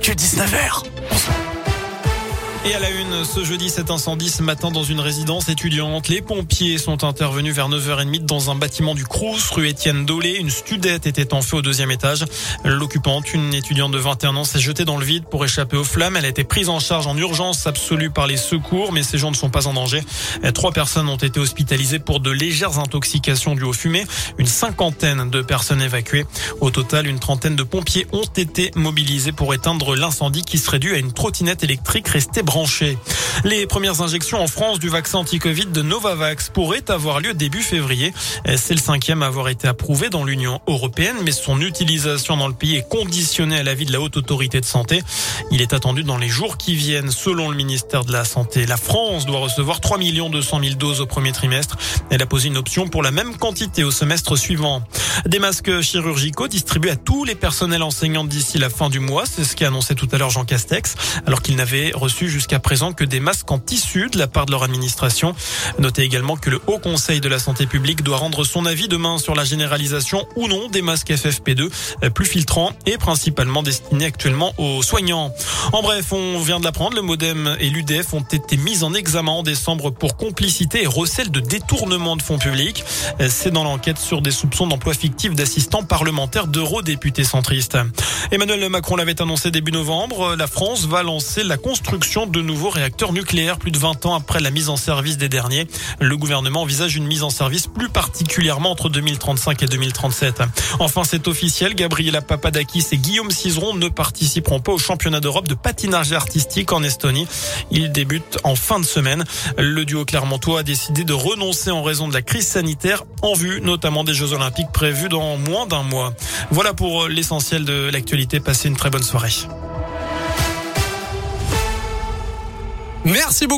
que 19h. Et à la une, ce jeudi, cet incendie ce matin dans une résidence étudiante. Les pompiers sont intervenus vers 9h30 dans un bâtiment du Crous, rue Étienne Dolé. Une studette était en feu au deuxième étage. L'occupante, une étudiante de 21 ans, s'est jetée dans le vide pour échapper aux flammes. Elle a été prise en charge en urgence absolue par les secours, mais ces gens ne sont pas en danger. Trois personnes ont été hospitalisées pour de légères intoxications dues aux fumées. Une cinquantaine de personnes évacuées. Au total, une trentaine de pompiers ont été mobilisés pour éteindre l'incendie qui serait dû à une trottinette électrique restée les premières injections en France du vaccin anti-Covid de Novavax pourraient avoir lieu début février. C'est le cinquième à avoir été approuvé dans l'Union européenne, mais son utilisation dans le pays est conditionnée à l'avis de la Haute Autorité de Santé. Il est attendu dans les jours qui viennent, selon le ministère de la Santé. La France doit recevoir 3 200 000 doses au premier trimestre. Elle a posé une option pour la même quantité au semestre suivant. Des masques chirurgicaux distribués à tous les personnels enseignants d'ici la fin du mois. C'est ce qu'a annoncé tout à l'heure Jean Castex, alors qu'il n'avait reçu jusqu'à présent que des masques en tissu de la part de leur administration. Notez également que le Haut Conseil de la Santé publique doit rendre son avis demain sur la généralisation ou non des masques FFP2 plus filtrants et principalement destinés actuellement aux soignants. En bref, on vient de l'apprendre, le Modem et l'UDF ont été mis en examen en décembre pour complicité et recel de détournement de fonds publics. C'est dans l'enquête sur des soupçons d'emploi fictif d'assistants parlementaires d'eurodéputés centristes. Emmanuel Macron l'avait annoncé début novembre, la France va lancer la construction de nouveaux réacteurs nucléaires plus de 20 ans après la mise en service des derniers. Le gouvernement envisage une mise en service plus particulièrement entre 2035 et 2037. Enfin, c'est officiel, Gabriela Papadakis et Guillaume Cizeron ne participeront pas au championnat d'Europe de patinage artistique en Estonie. Ils débutent en fin de semaine. Le duo clermontois a décidé de renoncer en raison de la crise sanitaire en vue notamment des Jeux Olympiques prévus dans moins d'un mois. Voilà pour l'essentiel de l'actualité. Passez une très bonne soirée. Merci beaucoup.